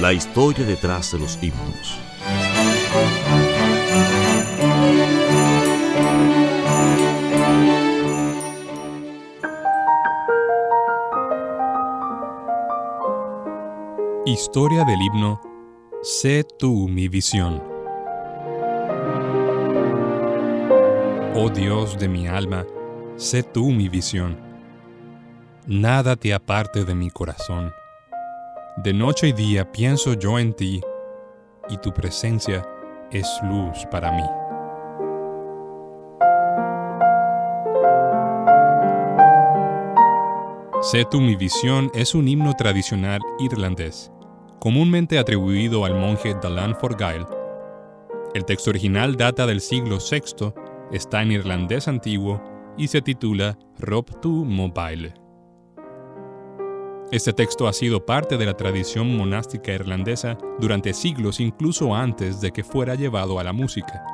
La historia detrás de los himnos. Historia del himno Sé tú mi visión. Oh Dios de mi alma, sé tú mi visión. Nada te aparte de mi corazón. De noche y día pienso yo en ti, y tu presencia es luz para mí. Sé tú mi visión es un himno tradicional irlandés, comúnmente atribuido al monje Dalan Forgail. El texto original data del siglo VI, está en irlandés antiguo y se titula Rob tu Mobile. Este texto ha sido parte de la tradición monástica irlandesa durante siglos incluso antes de que fuera llevado a la música.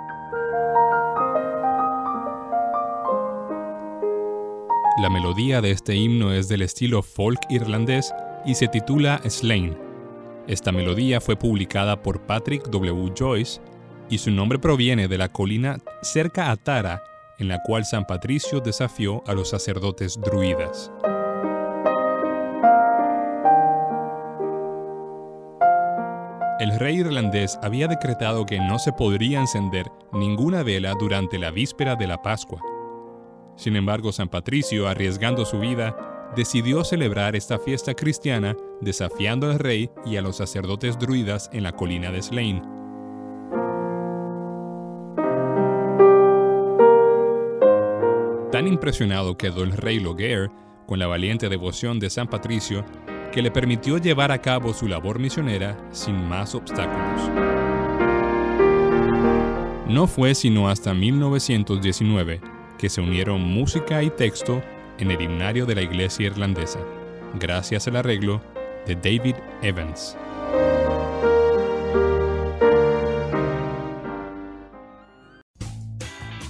La melodía de este himno es del estilo folk irlandés y se titula Slain. Esta melodía fue publicada por Patrick W. Joyce y su nombre proviene de la colina cerca a Tara, en la cual San Patricio desafió a los sacerdotes druidas. El rey irlandés había decretado que no se podría encender ninguna vela durante la víspera de la Pascua. Sin embargo, San Patricio, arriesgando su vida, decidió celebrar esta fiesta cristiana desafiando al rey y a los sacerdotes druidas en la colina de Slane. Tan impresionado quedó el rey Loguer con la valiente devoción de San Patricio que le permitió llevar a cabo su labor misionera sin más obstáculos. No fue sino hasta 1919 que se unieron música y texto en el himnario de la iglesia irlandesa, gracias al arreglo de David Evans.